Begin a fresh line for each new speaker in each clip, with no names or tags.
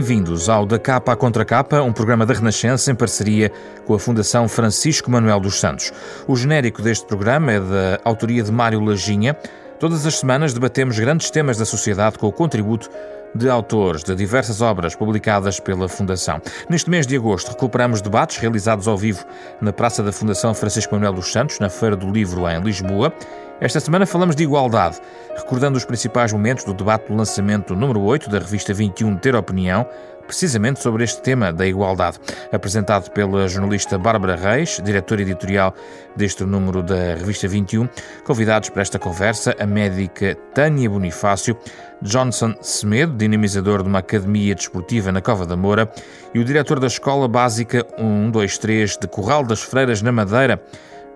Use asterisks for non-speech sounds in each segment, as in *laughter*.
Bem-vindos ao Da Capa à Contra Capa, um programa da Renascença em parceria com a Fundação Francisco Manuel dos Santos. O genérico deste programa é da autoria de Mário Lajinha. Todas as semanas debatemos grandes temas da sociedade com o contributo de autores de diversas obras publicadas pela Fundação. Neste mês de agosto, recuperamos debates realizados ao vivo na Praça da Fundação Francisco Manuel dos Santos, na Feira do Livro em Lisboa. Esta semana falamos de igualdade, recordando os principais momentos do debate do lançamento número 8 da revista 21 Ter Opinião, precisamente sobre este tema da igualdade. Apresentado pela jornalista Bárbara Reis, diretora editorial deste número da revista 21, convidados para esta conversa a médica Tânia Bonifácio, Johnson Semedo, dinamizador de uma academia desportiva na Cova da Moura, e o diretor da Escola Básica 123 de Corral das Freiras na Madeira,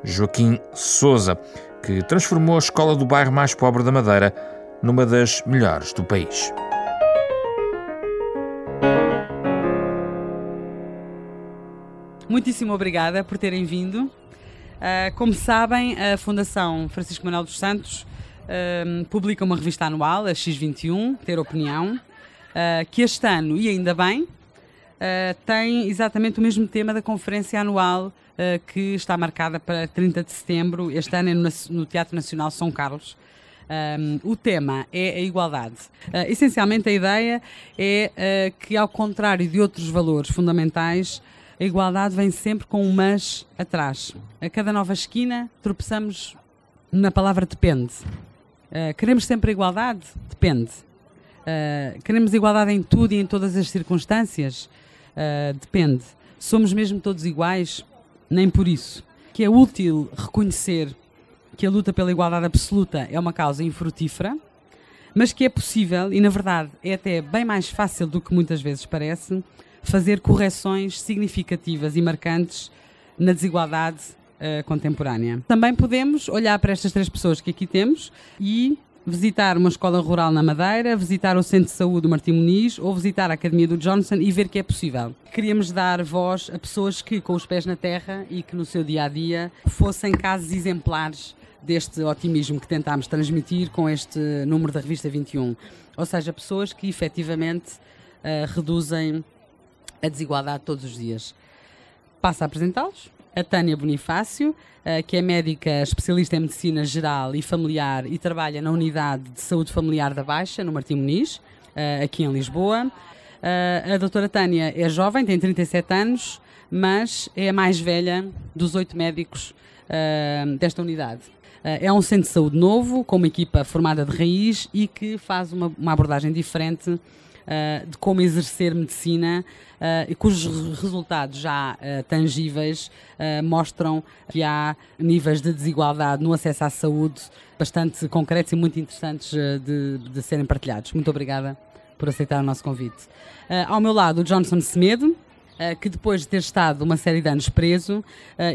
Joaquim Souza que transformou a escola do bairro mais pobre da Madeira numa das melhores do país.
Muitíssimo obrigada por terem vindo. Uh, como sabem, a Fundação Francisco Manuel dos Santos uh, publica uma revista anual, a X21, Ter Opinião, uh, que este ano, e ainda bem, tem exatamente o mesmo tema da conferência anual que está marcada para 30 de setembro, este ano é no, no Teatro Nacional São Carlos. Um, o tema é a igualdade. Uh, essencialmente, a ideia é uh, que, ao contrário de outros valores fundamentais, a igualdade vem sempre com um mas atrás. A cada nova esquina tropeçamos na palavra depende. Uh, queremos sempre a igualdade? Depende. queremos igualdade em tudo e em todas as circunstâncias? depende. Somos mesmo todos iguais? nem por isso. Que é útil reconhecer que a luta pela igualdade absoluta é uma causa infrutífera, mas que é possível, e na verdade é até bem mais fácil do que muitas vezes parece, fazer correções significativas e marcantes na desigualdade uh, contemporânea. Também podemos olhar para estas três pessoas que aqui temos e visitar uma escola rural na Madeira, visitar o Centro de Saúde do Martim Muniz ou visitar a Academia do Johnson e ver que é possível. Queríamos dar voz a pessoas que, com os pés na terra e que no seu dia a dia fossem casos exemplares deste otimismo que tentámos transmitir com este número da revista 21. Ou seja, pessoas que efetivamente uh, reduzem a desigualdade todos os dias. Passo a apresentá-los a Tânia Bonifácio, eh, que é médica especialista em medicina geral e familiar e trabalha na unidade de saúde familiar da Baixa, no Martim Muniz, eh, aqui em Lisboa. Eh, a doutora Tânia é jovem, tem 37 anos, mas é a mais velha dos oito médicos desta unidade. É um centro de saúde novo, com uma equipa formada de raiz e que faz uma, uma abordagem diferente uh, de como exercer medicina uh, e cujos resultados já uh, tangíveis mostram que há níveis de desigualdade no acesso à saúde bastante concretos e muito interessantes de, de serem partilhados. Muito obrigada por aceitar o nosso convite. ao meu lado, o Johnson Semedo, que depois de ter estado uma série de anos preso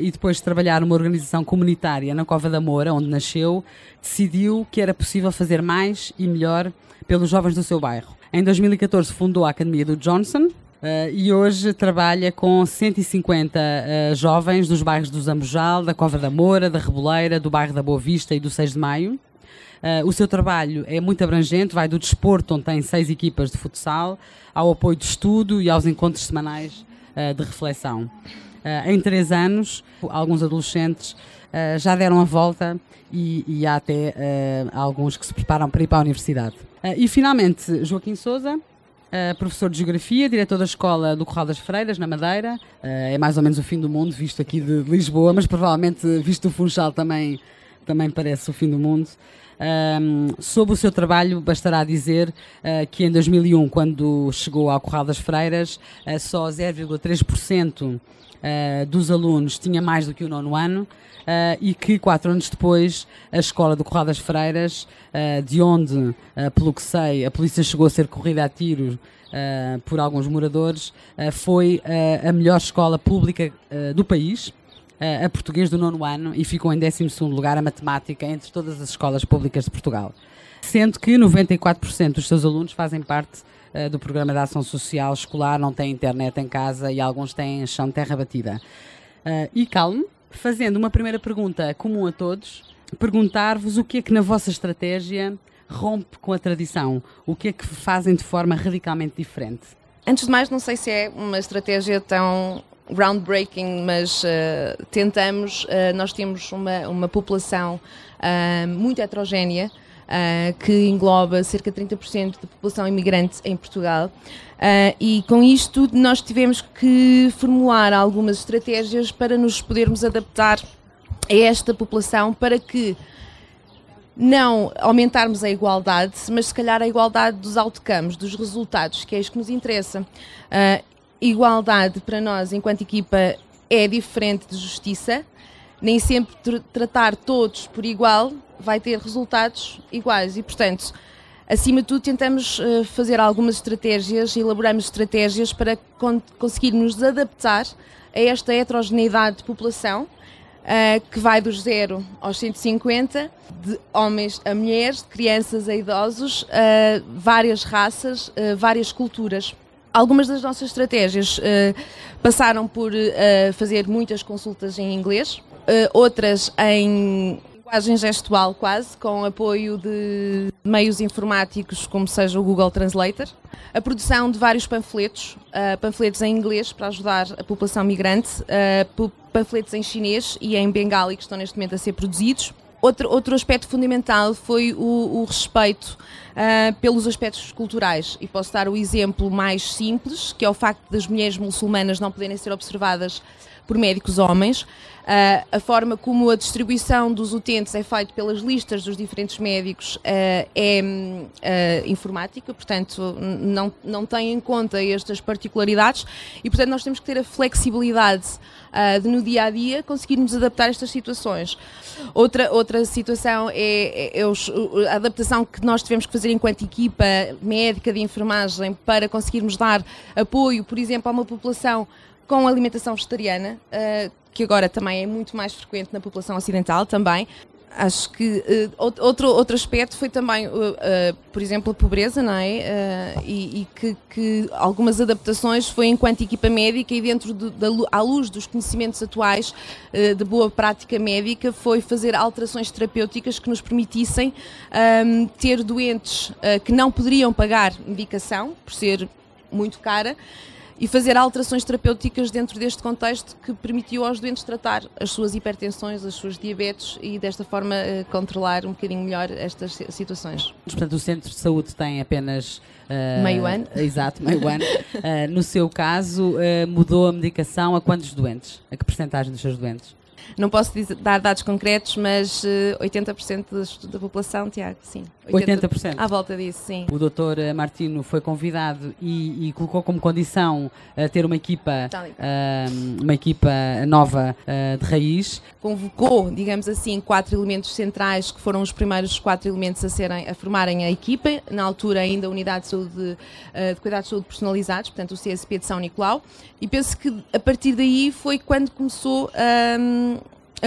e depois de trabalhar numa organização comunitária na Cova da Moura, onde nasceu, decidiu que era possível fazer mais e melhor pelos jovens do seu bairro. Em 2014 fundou a Academia do Johnson, Uh, e hoje trabalha com 150 uh, jovens dos bairros do Zambojal, da Cova da Moura, da Reboleira, do bairro da Boa Vista e do 6 de Maio. Uh, o seu trabalho é muito abrangente, vai do desporto, onde tem seis equipas de futsal, ao apoio de estudo e aos encontros semanais de reflexão. em três anos, alguns adolescentes já deram a volta e, e há até alguns que se preparam para ir para a universidade. E finalmente, Joaquim Souza, uh, professor de Geografia, diretor da Escola do Corral das Freiras, na Madeira. Uh, é mais ou menos o fim do mundo, visto aqui de Lisboa, mas provavelmente, visto do Funchal, também, também parece o fim do mundo. Um, sobre o seu trabalho, bastará dizer uh, que em 2001, quando chegou ao Corral das Freiras, uh, só 0,3% uh, dos alunos tinha mais do que o nono ano e que quatro anos depois a Escola do Corral das Freiras, de onde, pelo que sei, a polícia chegou a ser corrida a tiro por alguns moradores, foi a melhor escola pública do país a português do nono ano e ficou em 12 lugar a matemática entre todas as escolas públicas de Portugal. Sendo que 94% dos seus alunos fazem parte uh, do programa de ação social escolar, não têm internet em casa e alguns têm chão de terra batida. Uh, e calme, fazendo uma primeira pergunta comum a todos, perguntar-vos o que é que na vossa estratégia rompe com a tradição, o que é que fazem de forma radicalmente diferente.
Antes de mais, não sei se é uma estratégia tão groundbreaking, mas uh, tentamos. Uh, nós temos uma, uma população uh, muito heterogénea. que engloba cerca de 30% da população imigrante em Portugal. e com isto, nós tivemos que formular algumas estratégias para nos podermos adaptar a esta população para que não aumentarmos a igualdade, mas se calhar a igualdade dos outcomes, dos resultados, que é isso que nos interessa. Igualdade para nós, enquanto equipa, é diferente de justiça. Nem sempre tr tratar todos por igual vai ter resultados iguais e, portanto, acima de tudo, tentamos uh, fazer algumas estratégias, elaboramos estratégias para con conseguirmos adaptar a esta heterogeneidade de população uh, que vai dos 0 aos 150, de homens a mulheres, de crianças a idosos, uh, várias raças, várias culturas. Algumas das nossas estratégias passaram por fazer muitas consultas em inglês, outras em linguagem gestual quase, com apoio de meios informáticos como seja o Google Translator. A produção de vários panfletos, uh, panfletos em inglês para ajudar a população migrante, uh, panfletos em chinês e em bengali que estão neste momento a ser produzidos. Outro, outro aspecto fundamental foi o, o respeito uh, pelos aspectos culturais. E posso dar o exemplo mais simples, que é o facto das mulheres muçulmanas não poderem ser observadas por médicos homens. Uh, a forma como a distribuição dos utentes é feita pelas listas dos diferentes médicos uh, é informática, portanto, não, não tem em conta estas particularidades e, portanto, nós temos que ter a flexibilidade de, no dia a dia, conseguirmos adaptar estas situações. Outra, outra situação é, é, é a adaptação que nós tivemos que fazer enquanto equipa médica de enfermagem para conseguirmos dar apoio, por exemplo, a uma população com alimentação vegetariana, uh, que agora também é muito mais frequente na população ocidental também. Acho que uh, outro, outro aspecto foi também, uh, por exemplo, a pobreza, não é? e, e que, que, algumas adaptações foi enquanto equipa médica e dentro de, da, à luz dos conhecimentos atuais de boa prática médica foi fazer alterações terapêuticas que nos permitissem um, ter doentes que não poderiam pagar medicação, por ser muito cara, e fazer alterações terapêuticas dentro deste contexto que permitiu aos doentes tratar as suas hipertensões, as suas diabetes e desta forma eh, controlar um bocadinho melhor estas situações.
Portanto, o centro de saúde tem apenas
Uh, meio ano. *laughs*
Exato, meio ano. Uh, no seu caso, uh, mudou a medicação a quantos doentes? A que porcentagem dos seus doentes?
Não posso dizer, dar dados concretos, mas uh, 80% da, da população, Tiago, sim.
80%. 80%?
À volta disso, sim.
O doutor eh, Martino foi convidado e, e colocou como condição uh, ter uma equipa, uh, uma equipa nova uh, de raiz.
Convocou, digamos assim, quatro elementos centrais que foram os primeiros quatro elementos a, serem, a formarem a equipa, na altura ainda a Unidade de Saúde de, de Cuidados de Saúde Personalizados, portanto o CSP de São Nicolau, e penso que a partir daí foi quando começou a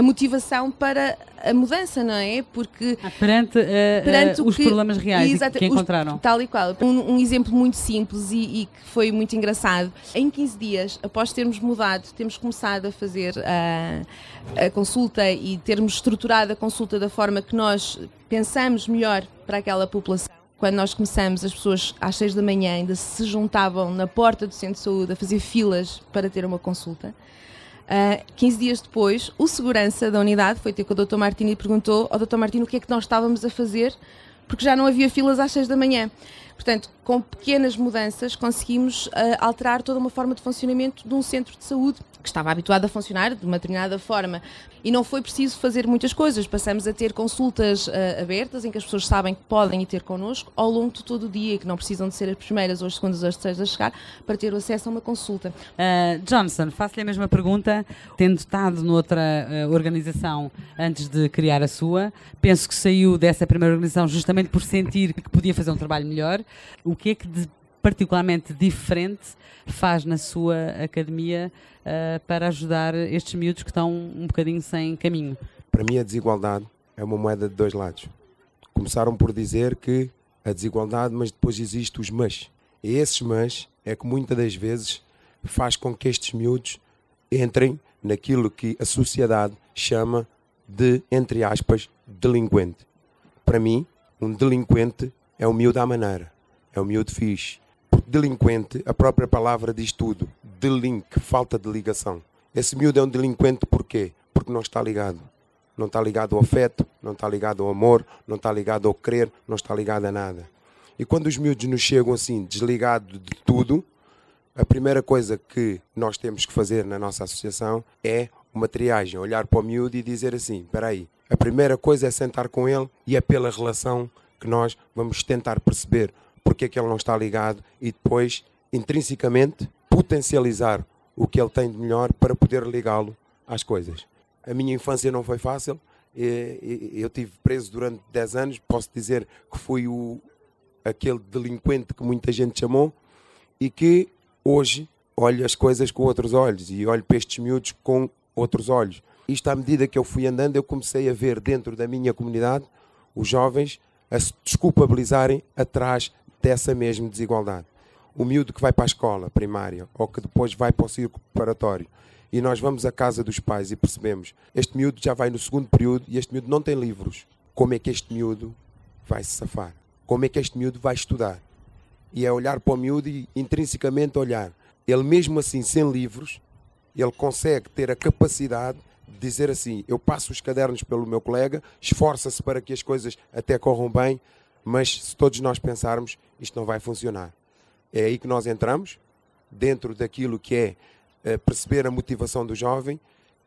motivação para a mudança, não é?
Porque ah, perante, uh, perante uh, os que, problemas reais exato, que encontraram.
Os, tal e qual. Um, um exemplo muito simples e, e, que foi muito engraçado. Em 15 dias, após termos mudado, temos começado a fazer uh, a consulta e termos estruturado a consulta da forma que nós pensamos melhor para aquela população quando nós começamos, as pessoas às 6 da manhã ainda se juntavam na porta do centro de saúde a fazer filas para ter uma consulta. Uh, ah, 15 dias depois, o segurança da unidade foi ter com o Dr. Martino e perguntou ao Dr. Martino o que é que nós estávamos a fazer, porque já não havia filas às 6 da manhã. Portanto, com pequenas mudanças, conseguimos uh, alterar toda uma forma de funcionamento de um centro de saúde que estava habituado a funcionar de uma determinada forma. E não foi preciso fazer muitas coisas. Passamos a ter consultas uh, abertas em que as pessoas sabem que podem ir ter connosco ao longo de todo o dia que não precisam de ser as primeiras ou as segundas ou as terceiras a chegar para ter acesso a uma consulta.
Uh, Johnson, faço-lhe a mesma pergunta. Tendo estado noutra uh, organização antes de criar a sua, penso que saiu dessa primeira organização justamente por sentir que podia fazer um trabalho melhor. O que é que de particularmente diferente faz na sua academia uh, para ajudar estes miúdos que estão um bocadinho sem caminho?
Para mim, a desigualdade é uma moeda de dois lados. Começaram por dizer que a desigualdade, mas depois existe os mas. E esses mas é que muitas das vezes faz com que estes miúdos entrem naquilo que a sociedade chama de, entre aspas, delinquente. Para mim, um delinquente é um miúdo à maneira, é um miúdo fixe, delinquente, a própria palavra diz tudo. Delink, falta de ligação. Esse miúdo é um delinquente porquê? Porque não está ligado. Não está ligado ao afeto, não está ligado ao amor, não está ligado ao querer, não está ligado a nada. E quando os miúdos nos chegam assim, desligados de tudo, a primeira coisa que nós temos que fazer na nossa associação é uma triagem, olhar para o miúdo e dizer assim: espera aí, a primeira coisa é sentar com ele e é pela relação que nós vamos tentar perceber porque é que ele não está ligado e depois, intrinsecamente, potencializar o que ele tem de melhor para poder ligá-lo às coisas. A minha infância não foi fácil, eu tive preso durante 10 anos, posso dizer que fui o, aquele delinquente que muita gente chamou e que hoje olho as coisas com outros olhos e olho para estes miúdos com outros olhos. Isto, à medida que eu fui andando, eu comecei a ver dentro da minha comunidade os jovens a se desculpabilizarem atrás dessa mesma desigualdade. O miúdo que vai para a escola primária ou que depois vai para o círculo preparatório e nós vamos à casa dos pais e percebemos este miúdo já vai no segundo período e este miúdo não tem livros. Como é que este miúdo vai se safar? Como é que este miúdo vai estudar? E é olhar para o miúdo e intrinsecamente olhar. Ele mesmo assim, sem livros, ele consegue ter a capacidade de dizer assim: eu passo os cadernos pelo meu colega, esforça-se para que as coisas até corram bem, mas se todos nós pensarmos, isto não vai funcionar. É aí que nós entramos, dentro daquilo que é, é perceber a motivação do jovem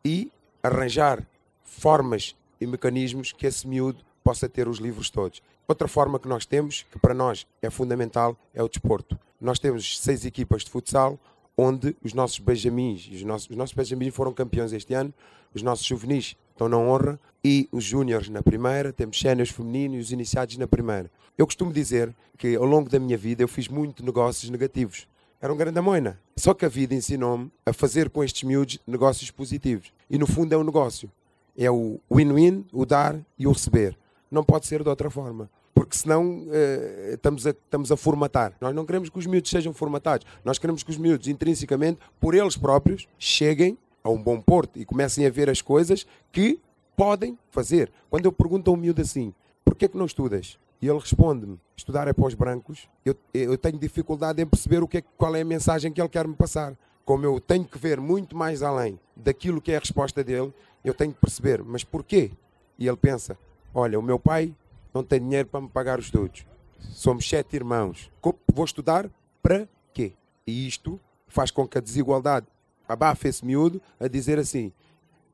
e arranjar formas e mecanismos que esse miúdo possa ter os livros todos. Outra forma que nós temos, que para nós é fundamental, é o desporto. Nós temos seis equipas de futsal, onde os nossos benjamins, os nossos, os nossos benjamins foram campeões este ano, os nossos juvenis estão na honra e os júniores na primeira, temos séniores femininos e os iniciados na primeira. Eu costumo dizer que ao longo da minha vida eu fiz muito negócios negativos. Era um grande amoina. Só que a vida ensinou-me a fazer com estes miúdos negócios positivos. E no fundo é um negócio. É o win-win, o dar e o receber. Não pode ser de outra forma porque senão uh, estamos, a, estamos a formatar. Nós não queremos que os miúdos sejam formatados, nós queremos que os miúdos, intrinsecamente, por eles próprios, cheguem a um bom porto e comecem a ver as coisas que podem fazer. Quando eu pergunto a um miúdo assim, porquê que não estudas? E ele responde-me, estudar é para os brancos, eu, eu tenho dificuldade em perceber o que é, qual é a mensagem que ele quer me passar. Como eu tenho que ver muito mais além daquilo que é a resposta dele, eu tenho que perceber, mas porquê? E ele pensa, olha, o meu pai não tem dinheiro para me pagar os estudos. Somos sete irmãos. Vou estudar para quê? E isto faz com que a desigualdade abafe esse miúdo a dizer assim: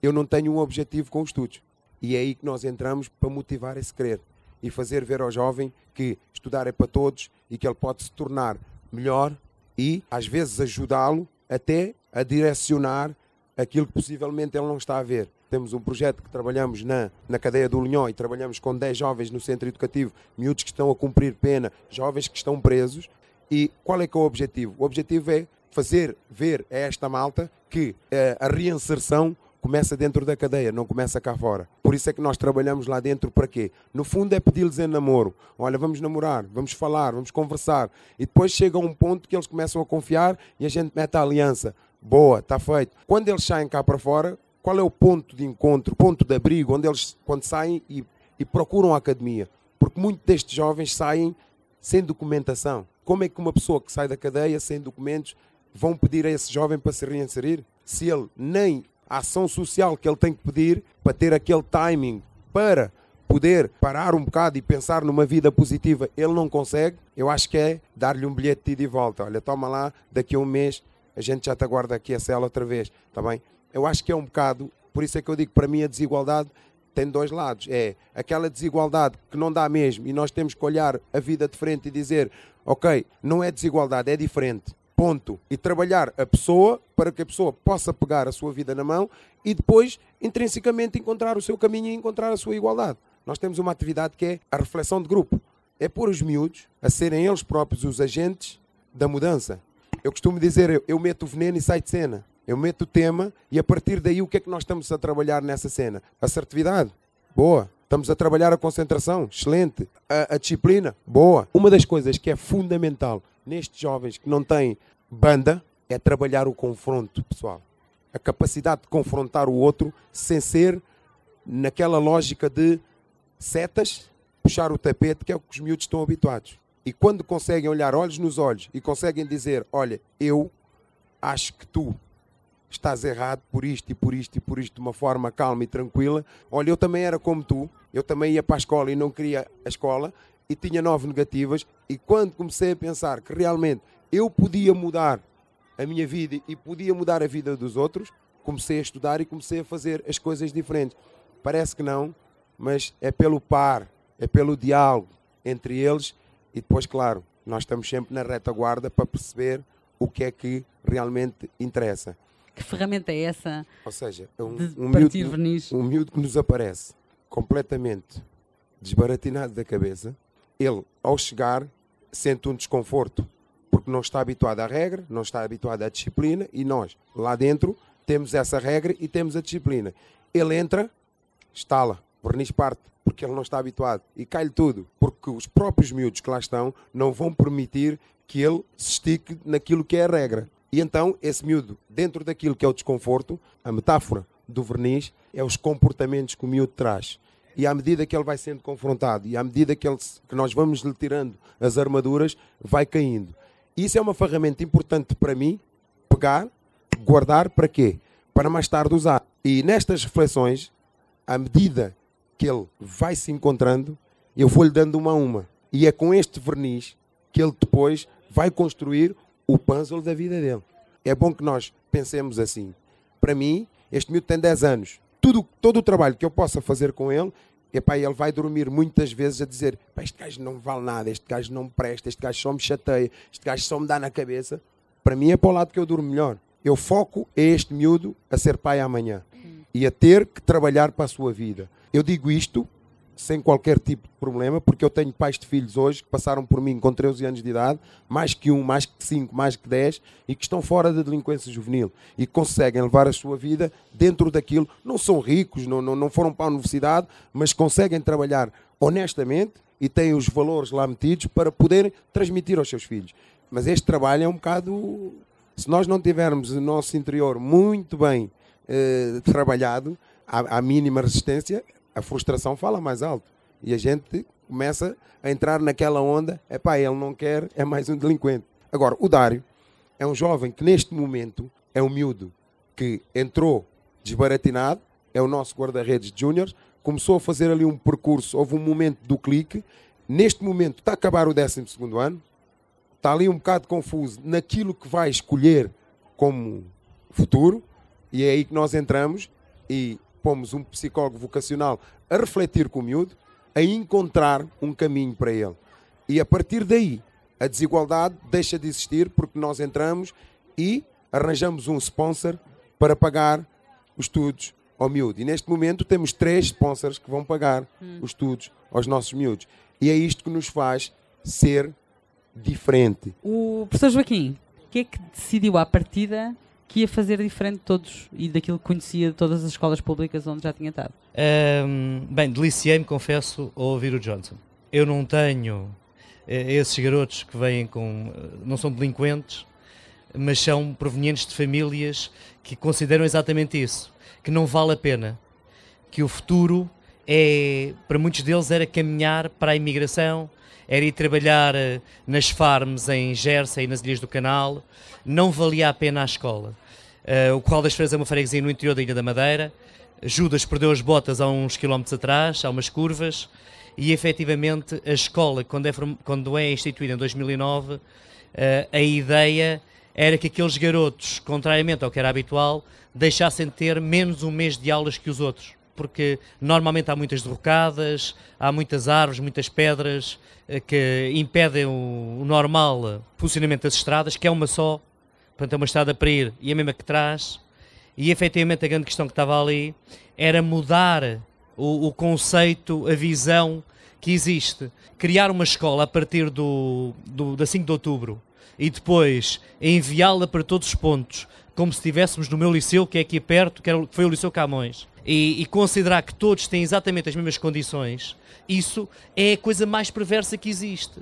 eu não tenho um objetivo com os estudos. E é aí que nós entramos para motivar esse querer e fazer ver ao jovem que estudar é para todos e que ele pode se tornar melhor e, às vezes, ajudá-lo até a direcionar aquilo que possivelmente ele não está a ver. Temos um projeto que trabalhamos na, na cadeia do Linhó e trabalhamos com 10 jovens no centro educativo, miúdos que estão a cumprir pena, jovens que estão presos. E qual é que é o objetivo? O objetivo é fazer ver a esta malta que eh, a reinserção começa dentro da cadeia, não começa cá fora. Por isso é que nós trabalhamos lá dentro para quê? No fundo é pedir-lhes em namoro. Olha, vamos namorar, vamos falar, vamos conversar. E depois chega um ponto que eles começam a confiar e a gente mete a aliança. Boa, está feito. Quando eles saem cá para fora, qual é o ponto de encontro, ponto de abrigo, onde eles quando saem e, e procuram a academia? Porque muitos destes jovens saem sem documentação. Como é que uma pessoa que sai da cadeia sem documentos vão pedir a esse jovem para se reinserir? Se ele nem a ação social que ele tem que pedir para ter aquele timing para poder parar um bocado e pensar numa vida positiva, ele não consegue, eu acho que é dar-lhe um bilhete de ida e volta. Olha, toma lá, daqui a um mês a gente já te aguarda aqui a cela outra vez, está bem? eu acho que é um bocado, por isso é que eu digo para mim a desigualdade tem dois lados. É aquela desigualdade que não dá mesmo e nós temos que olhar a vida de frente e dizer, ok, não é desigualdade, é diferente. Ponto. E trabalhar a pessoa para que a pessoa possa pegar a sua vida na mão e depois, intrinsecamente, encontrar o seu caminho e encontrar a sua igualdade. Nós temos uma atividade que é a reflexão de grupo. É pôr os miúdos a serem eles próprios os agentes da mudança. Eu costumo dizer, eu, meto o veneno e sai de cena. Eu meto o tema e a partir daí o que é que nós estamos a trabalhar nessa cena? Assertividade. Boa. Estamos a trabalhar a concentração. Excelente. A, a disciplina. Boa. Uma das coisas que é fundamental nestes jovens que não têm banda é trabalhar o confronto, pessoal. A capacidade de confrontar o outro sem ser naquela lógica de setas, puxar o tapete, que é o que os miúdos estão habituados. E quando conseguem olhar olhos nos olhos e conseguem dizer: Olha, eu acho que tu estás errado por isto e por isto e por isto, de uma forma calma e tranquila. Olha, eu também era como tu, eu também ia para a escola e não queria a escola e tinha nove negativas. E quando comecei a pensar que realmente eu podia mudar a minha vida e podia mudar a vida dos outros, comecei a estudar e comecei a fazer as coisas diferentes. Parece que não, mas é pelo par, é pelo diálogo entre eles e depois, claro, nós estamos sempre na retaguarda para perceber o que é que realmente interessa.
Que ferramenta é essa?
Ou seja, é um, um, miúdo,
verniz?
um miúdo que nos aparece completamente desbaratinado da cabeça, ele, ao chegar, sente um desconforto, porque não está habituado à regra, não está habituado à disciplina, e nós, lá dentro, temos essa regra e temos a disciplina. Ele entra, estala, verniz parte, porque ele não está habituado, e cai-lhe tudo, porque os próprios miúdos que lá estão não vão permitir que ele se estique naquilo que é a regra. E então, esse miúdo, dentro daquilo que é o desconforto, a metáfora do verniz é os comportamentos que o miúdo traz. E à medida que ele vai sendo confrontado e à medida que, ele, que nós vamos lhe tirando as armaduras, vai caindo. Isso é uma ferramenta importante para mim, pegar, guardar para quê? Para mais tarde usar. E nestas reflexões, à medida que ele vai se encontrando, eu vou-lhe dando uma a uma. E é com este verniz que ele depois vai construir o puzzle da vida dele. É bom que nós pensemos assim. Para mim, este miúdo tem 10 anos. Tudo, todo o trabalho que eu possa fazer com ele, epá, ele vai dormir muitas vezes a dizer este gajo não vale nada, este gajo não presta, este gajo só me chateia, este gajo só me dá na cabeça. Para mim é para o lado que eu durmo melhor. Eu foco a este miúdo a ser pai amanhã e a ter que trabalhar para a sua vida. Eu digo isto sem qualquer tipo de problema, porque eu tenho pais de filhos hoje que passaram por mim com 13 anos de idade, mais que um, mais que cinco, mais que 10, e que estão fora da delinquência juvenil e conseguem levar a sua vida dentro daquilo. Não são ricos, não, não, não foram para a universidade, mas conseguem trabalhar honestamente e têm os valores lá metidos para poderem transmitir aos seus filhos. Mas este trabalho é um bocado. Se nós não tivermos o nosso interior muito bem eh, trabalhado, à, à mínima resistência, a frustração fala mais alto. E a gente começa a entrar naquela onda, é pá, ele não quer, é mais um delinquente. Agora, o Dário é um jovem que neste momento é um miúdo que entrou desbaratinado, é o nosso guarda-redes júnior, começou a fazer ali um percurso, houve um momento do clique, neste momento está a acabar o 12 ano, está ali um bocado confuso naquilo que vai escolher como futuro, e é aí que nós entramos e pomos um psicólogo vocacional a refletir com o miúdo, a encontrar um caminho para ele. E a partir daí, a desigualdade deixa de existir porque nós entramos e arranjamos um sponsor para pagar os estudos ao miúdo. E neste momento temos três sponsors que vão pagar hum. os estudos aos nossos miúdos. E é isto que nos faz ser diferente.
O professor Joaquim, o que é que decidiu à partida que ia fazer diferente de todos e daquilo que conhecia de todas as escolas públicas onde já tinha estado?
Um, bem, deliciei-me, confesso, ao ouvir o Johnson. Eu não tenho eh, esses garotos que vêm com. Eh, não são delinquentes, mas são provenientes de famílias que consideram exatamente isso: que não vale a pena, que o futuro é, para muitos deles, era caminhar para a imigração, era ir trabalhar eh, nas farms em Jersey e nas Ilhas do Canal, não valia a pena a escola. Uh, o Corral das Freiras é uma freguesia no interior da Ilha da Madeira. Judas perdeu as botas há uns quilómetros atrás, há umas curvas, e efetivamente a escola, quando é, quando é instituída em 2009, uh, a ideia era que aqueles garotos, contrariamente ao que era habitual, deixassem de ter menos um mês de aulas que os outros. Porque normalmente há muitas derrocadas, há muitas árvores, muitas pedras que impedem o, o normal funcionamento das estradas, que é uma só, portanto é uma estrada para ir e a mesma que traz, e efetivamente a grande questão que estava ali era mudar o, o conceito, a visão que existe. Criar uma escola a partir do, do, da 5 de outubro e depois enviá-la para todos os pontos, como se estivéssemos no meu liceu, que é aqui perto, que, era, que foi o Liceu Camões, e, e, considerar que todos têm exatamente as mesmas condições, isso é a coisa mais perversa que existe.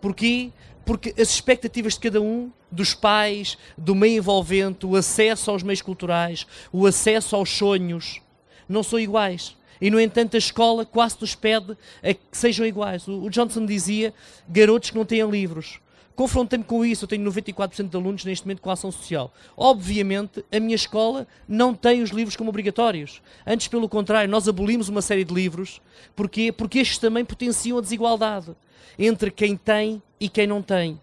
Porquê? Porque as expectativas de cada um, dos pais, do meio envolvente, o acesso aos meios culturais, o acesso aos sonhos, não são iguais. E, no entanto, a escola quase nos pede a que sejam iguais. O, Johnson dizia garotos que não têm livros. Confrontei-me com isso, eu tenho 94% de alunos neste momento com ação social. Obviamente, a minha escola não tem os livros como obrigatórios. Antes, pelo contrário, nós abolimos uma série de livros. Porquê? Porque estes também potenciam a desigualdade entre quem tem e quem não tem.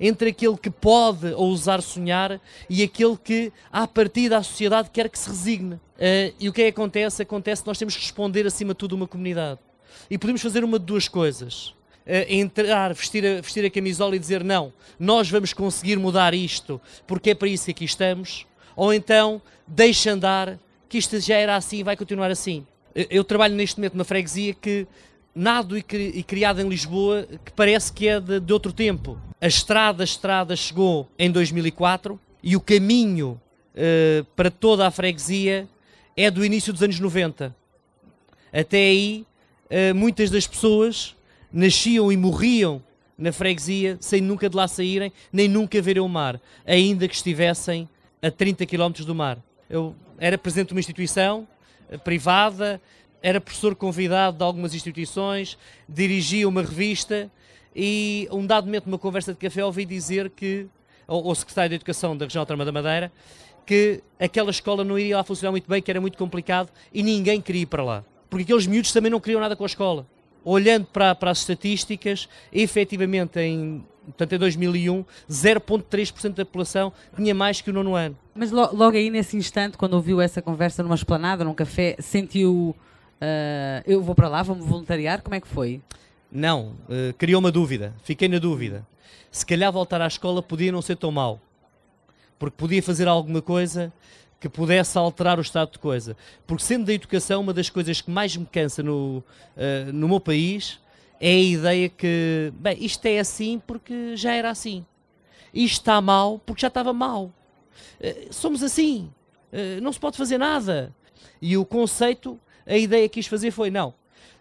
Entre aquele que pode ousar sonhar e aquele que, à partida, a sociedade quer que se resigne. Uh, e o que é que acontece? Acontece que nós temos que responder, acima de tudo, uma comunidade. E podemos fazer uma de duas coisas entrar, vestir a, vestir a camisola e dizer não, nós vamos conseguir mudar isto porque é para isso que aqui estamos, ou então deixa andar, que isto já era assim e vai continuar assim. Eu trabalho neste momento numa freguesia que nado e, e criado em Lisboa que parece que é de, de outro tempo. A estrada, a estrada chegou em 2004 e o caminho uh, para toda a freguesia é do início dos anos 90. Até aí, uh, muitas das pessoas nasciam e morriam na freguesia sem nunca de lá saírem, nem nunca verem o mar, ainda que estivessem a 30 km do mar. Eu era presidente de uma instituição eh, privada, era professor convidado de algumas instituições, dirigia uma revista e um dado momento numa conversa de café ouvi dizer que, o secretário de Educação da região autónoma da Madeira, que aquela escola não iria lá funcionar muito bem, que era muito complicado e ninguém queria ir para lá. Porque aqueles miúdos também não queriam nada com a escola olhando para, para as estatísticas, efetivamente em, portanto, em 2001, 0,3% da população tinha mais que o nono ano.
Mas lo, logo aí, nesse instante, quando ouviu essa conversa numa esplanada, num café, sentiu. Uh, eu vou para lá, vou-me voluntariar? Como é que foi?
Não, uh, criou uma dúvida. Fiquei na dúvida. Se calhar voltar à escola podia não ser tão mal. Porque podia fazer alguma coisa que pudesse alterar o estado de coisa. Porque sendo da educação, uma das coisas que mais me cansa no, uh, no meu país é a ideia que, bem, isto é assim porque já era assim. Isto está mal porque já estava mal. Uh, somos assim. Uh, não se pode fazer nada. E o conceito, a ideia que quis fazer foi, não,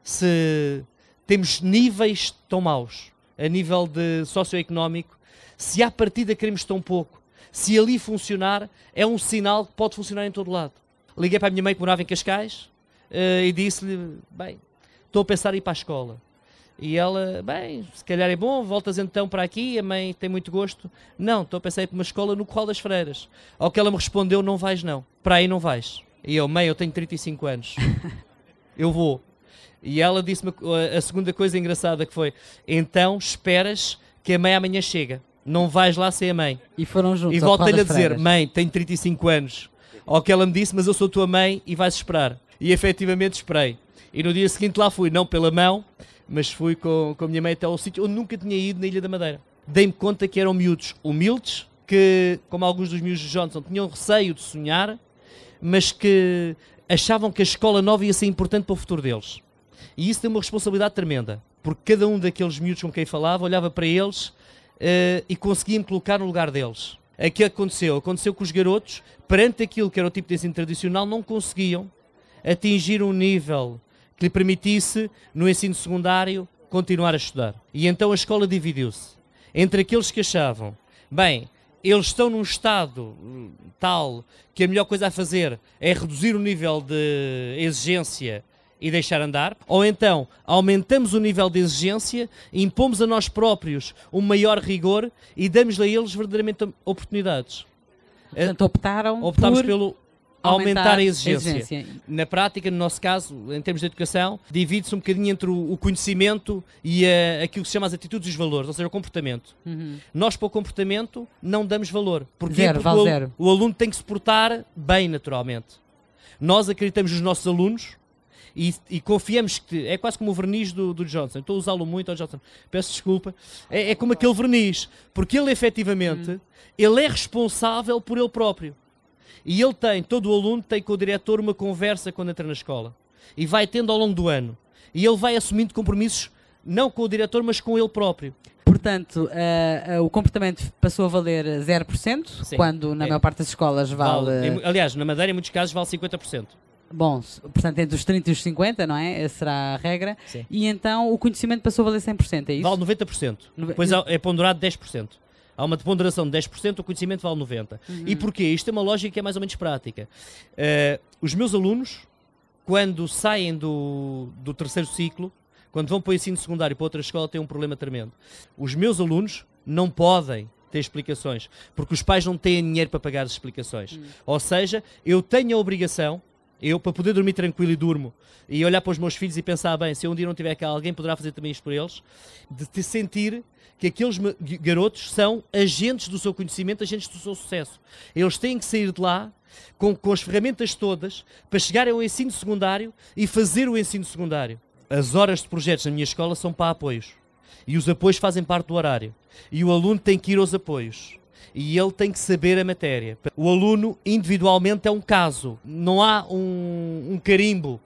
se temos níveis tão maus, a nível de socioeconómico, se à partida queremos tão pouco, se ali funcionar, é um sinal que pode funcionar em todo lado. Liguei para a minha mãe que morava em Cascais uh, e disse-lhe: Bem, estou a pensar em ir para a escola. E ela, bem, se calhar é bom, voltas então para aqui, a mãe tem muito gosto. Não, estou a pensar em ir para uma escola no Corral das Freiras. Ao que ela me respondeu, não vais não, para aí não vais. E eu, mãe, eu tenho 35 anos, *laughs* eu vou. E ela disse-me a segunda coisa engraçada que foi, então esperas que a mãe amanhã chega não vais lá sem a mãe.
E foram juntos.
E voltei-lhe a dizer, mãe, tenho 35 anos. Ao que ela me disse, mas eu sou tua mãe e vais esperar. E efetivamente esperei. E no dia seguinte lá fui, não pela mão, mas fui com, com a minha mãe até ao sítio onde nunca tinha ido na Ilha da Madeira. Dei-me conta que eram miúdos humildes, que, como alguns dos miúdos de Johnson, tinham receio de sonhar, mas que achavam que a escola nova ia ser importante para o futuro deles. E isso tem uma responsabilidade tremenda, porque cada um daqueles miúdos com quem falava olhava para eles uh, e conseguia-me colocar no lugar deles. O que aconteceu? Aconteceu que os garotos, perante aquilo que era o tipo de ensino tradicional, não conseguiam atingir um nível que lhe permitisse, no ensino secundário, continuar a estudar. E então a escola dividiu-se entre aqueles que achavam, bem, eles estão num estado hum, tal que a melhor coisa a fazer é reduzir o nível de exigência e deixar andar, ou então aumentamos o nível de exigência, impomos a nós próprios um maior rigor e damos a eles verdadeiramente oportunidades.
Portanto, optaram
Optámos
por
pelo aumentar, aumentar a, exigência. a, exigência. Na prática, no nosso caso, em termos de educação, divide-se um bocadinho entre o, conhecimento e a, aquilo que se chama as atitudes e os valores, ou seja, o comportamento. Uhum. Nós, para o comportamento, não damos valor. Porquê?
Zero,
Porque
vale o, zero.
o aluno tem que se portar bem, naturalmente. Nós acreditamos nos nossos alunos e, e, confiamos que é quase como o verniz do, do Johnson. Estou a usá-lo muito ao Johnson. Peço desculpa. É, é como aquele verniz, porque ele efetivamente hum. ele é responsável por ele próprio. E ele tem, todo o aluno tem com o diretor uma conversa quando entra na escola. E vai tendo ao longo do ano. E ele vai assumindo compromissos não com o diretor, mas com ele próprio.
Portanto, uh, uh, o comportamento passou a valer 0%, Sim. quando na é. maior parte das escolas vale... vale.
Aliás, na Madeira, em muitos casos, vale 50%.
Bom, portanto, entre os 30 e os 50, não é? Essa será a regra. Sim. E então o conhecimento passou a valer 100%, é isso?
Vale 90%. No... Depois é ponderado 10%. Há uma ponderação de 10%, o conhecimento vale 90%. Uhum. E porquê? Isto é uma lógica que é mais ou menos prática. Uh, os meus alunos quando saem do, do terceiro ciclo, quando vão para o ensino secundário para outra escola, têm um problema tremendo. Os meus alunos não podem ter explicações, porque os pais não têm dinheiro para pagar as explicações. Hum. Ou seja, eu tenho a obrigação, eu para poder dormir tranquilo e durmo, e olhar para os meus filhos e pensar, bem, se eu um dia não tiver cá, alguém poderá fazer também isto por eles, de te sentir que aqueles garotos são agentes do seu conhecimento, agentes do seu sucesso. Eles têm que sair de lá com, com as ferramentas todas para chegarem ao ensino secundário e fazer o ensino secundário. As horas de projetos na minha escola são para apoios. E os apoios fazem parte do horário. E o aluno tem que ir aos apoios. E ele tem que saber a matéria. O aluno individualmente é um caso. Não há um, um carimbo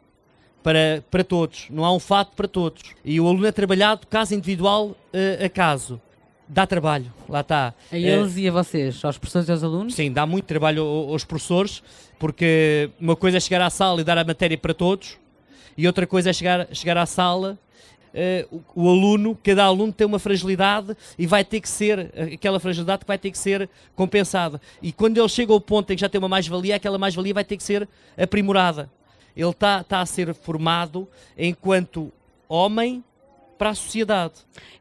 para, para todos, não há um fato para todos. E o aluno é trabalhado caso individual uh, a caso. Dá trabalho, lá está.
A eles uh, e a vocês, aos professores e aos alunos?
Sim, dá muito trabalho aos professores, porque uma coisa é chegar à sala e dar a matéria para todos, e outra coisa é chegar, chegar à sala Uh, o, o, aluno, cada aluno tem uma fragilidade e vai ter que ser, aquela fragilidade que vai ter que ser compensada. E quando ele chega ao ponto em que já tem uma mais-valia, aquela mais-valia vai ter que ser aprimorada ele está tá a ser formado enquanto homem para a sociedade.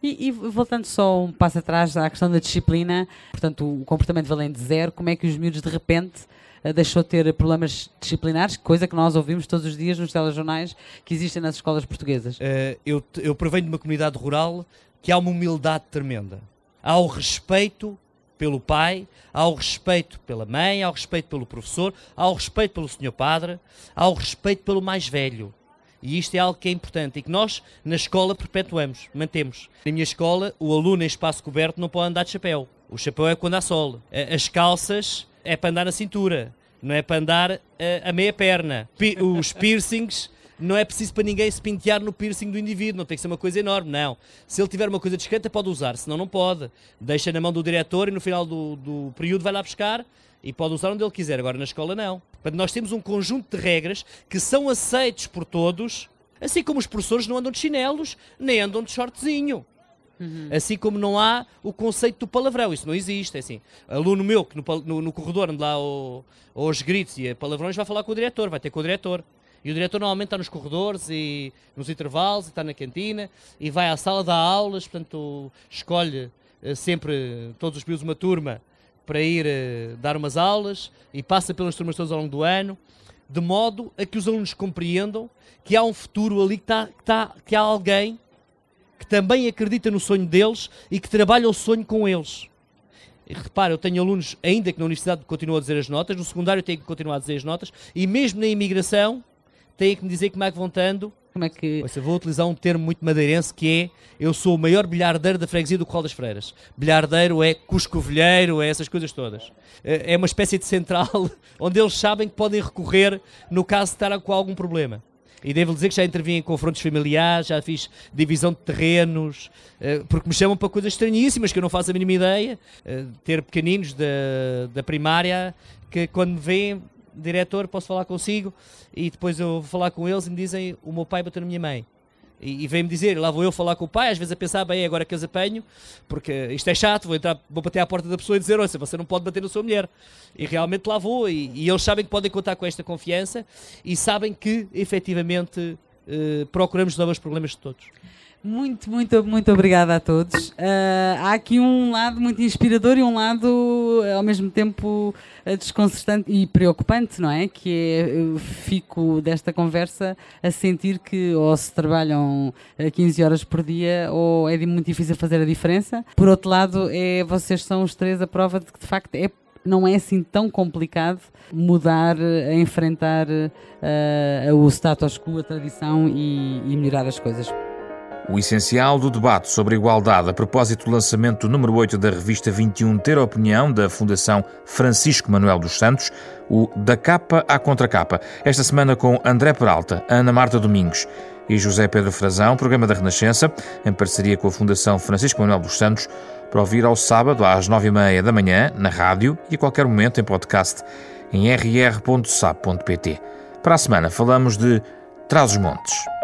E, e, voltando só um passo atrás à questão da disciplina, portanto, o comportamento valente zero, como é que os miúdos de repente eh, deixou de ter problemas disciplinares, coisa que nós ouvimos todos os dias nos telejornais que existem nas escolas portuguesas? Uh,
eu, eu provenho de uma comunidade rural que há uma humildade tremenda. Há o respeito pelo pai, ao respeito pela mãe, ao respeito pelo professor, ao respeito pelo senhor padre, ao respeito pelo mais velho. E isto é algo que é importante e que nós, na escola, perpetuamos, mantemos. Na minha escola, o aluno em espaço coberto não pode andar de chapéu. O chapéu é quando há sol. As calças é para andar na cintura, não é para andar a, a meia perna. Os *laughs* piercings não é preciso para ninguém se pentear no piercing do indivíduo, não tem que ser uma coisa enorme, não. Se ele tiver uma coisa discreta, pode usar, senão não pode. Deixa na mão do diretor e no final do, do período vai lá buscar e pode usar onde ele quiser. Agora na escola, não. Portanto, nós temos um conjunto de regras que são aceitos por todos, assim como os professores não andam de chinelos, nem andam de shortzinho. Uhum. Assim como não há o conceito do palavrão, isso não existe. É assim, aluno meu que no, no, no corredor anda lá ao, aos gritos e palavrões vai falar com o diretor, vai ter com o diretor. E o diretor normalmente está nos corredores e nos intervalos, e está na cantina e vai à sala dar aulas, portanto escolhe uh, sempre todos os períodos uma turma para ir uh, dar umas aulas e passa pelas turmas todas ao longo do ano, de modo a que os alunos compreendam que há um futuro ali, que, está, que, está, que há alguém também acredita no sonho deles e que trabalha o sonho com eles. E repara, eu tenho alunos, ainda que na universidade continuam a dizer as notas, no secundário tenho que continuar a dizer as notas, e mesmo na imigração têm que me dizer como é que vão estando.
Como é que...
Vou utilizar um termo muito madeirense que é eu sou o maior bilhardeiro da freguesia do Corral das Freiras. Bilhardeiro é cuscovilheiro, é essas coisas todas. É, é uma espécie de central *laughs* onde eles sabem que podem recorrer no caso de estar com algum problema. E devo dizer que já intervim em confrontos familiares, já fiz divisão de terrenos, eh, porque me chamam para coisas estranhíssimas que eu não faço a mínima ideia. Eh, ter pequeninos da, da primária que quando me veem diretor, posso falar consigo? E depois eu vou falar com eles e me dizem, o meu pai bateu na minha mãe. E, e vem-me dizer, lá vou eu falar com o pai, às vezes a pensar, bem, agora que os apanho, porque isto é chato, vou, entrar, vou bater à porta da pessoa e dizer, olha, você não pode bater na sua mulher. E realmente lá vou, e, e eles sabem que podem contar com esta confiança e sabem que, efetivamente, eh, procuramos resolver os problemas de todos.
Muito, muito, muito obrigada a todos. Uh, há aqui um lado muito inspirador e um lado, ao mesmo tempo, eh, desconcertante e preocupante, não é? Que é, eu fico desta conversa a sentir que ou se trabalham 15 horas por dia ou é muito difícil fazer a diferença. Por outro lado, é, vocês são os três a prova de que, de facto, é não é assim tão complicado mudar, enfrentar uh, o status quo, a tradição e, e melhorar as coisas.
O essencial do debate sobre igualdade a propósito do lançamento número 8 da revista 21 Ter Opinião da Fundação Francisco Manuel dos Santos, o Da Capa à Contracapa. Esta semana com André Peralta, Ana Marta Domingos e José Pedro Frazão, programa da Renascença, em parceria com a Fundação Francisco Manuel dos Santos, para ouvir ao sábado às nove e meia da manhã, na rádio e a qualquer momento em podcast em rr.sap.pt. Para a semana falamos de Trás os Montes.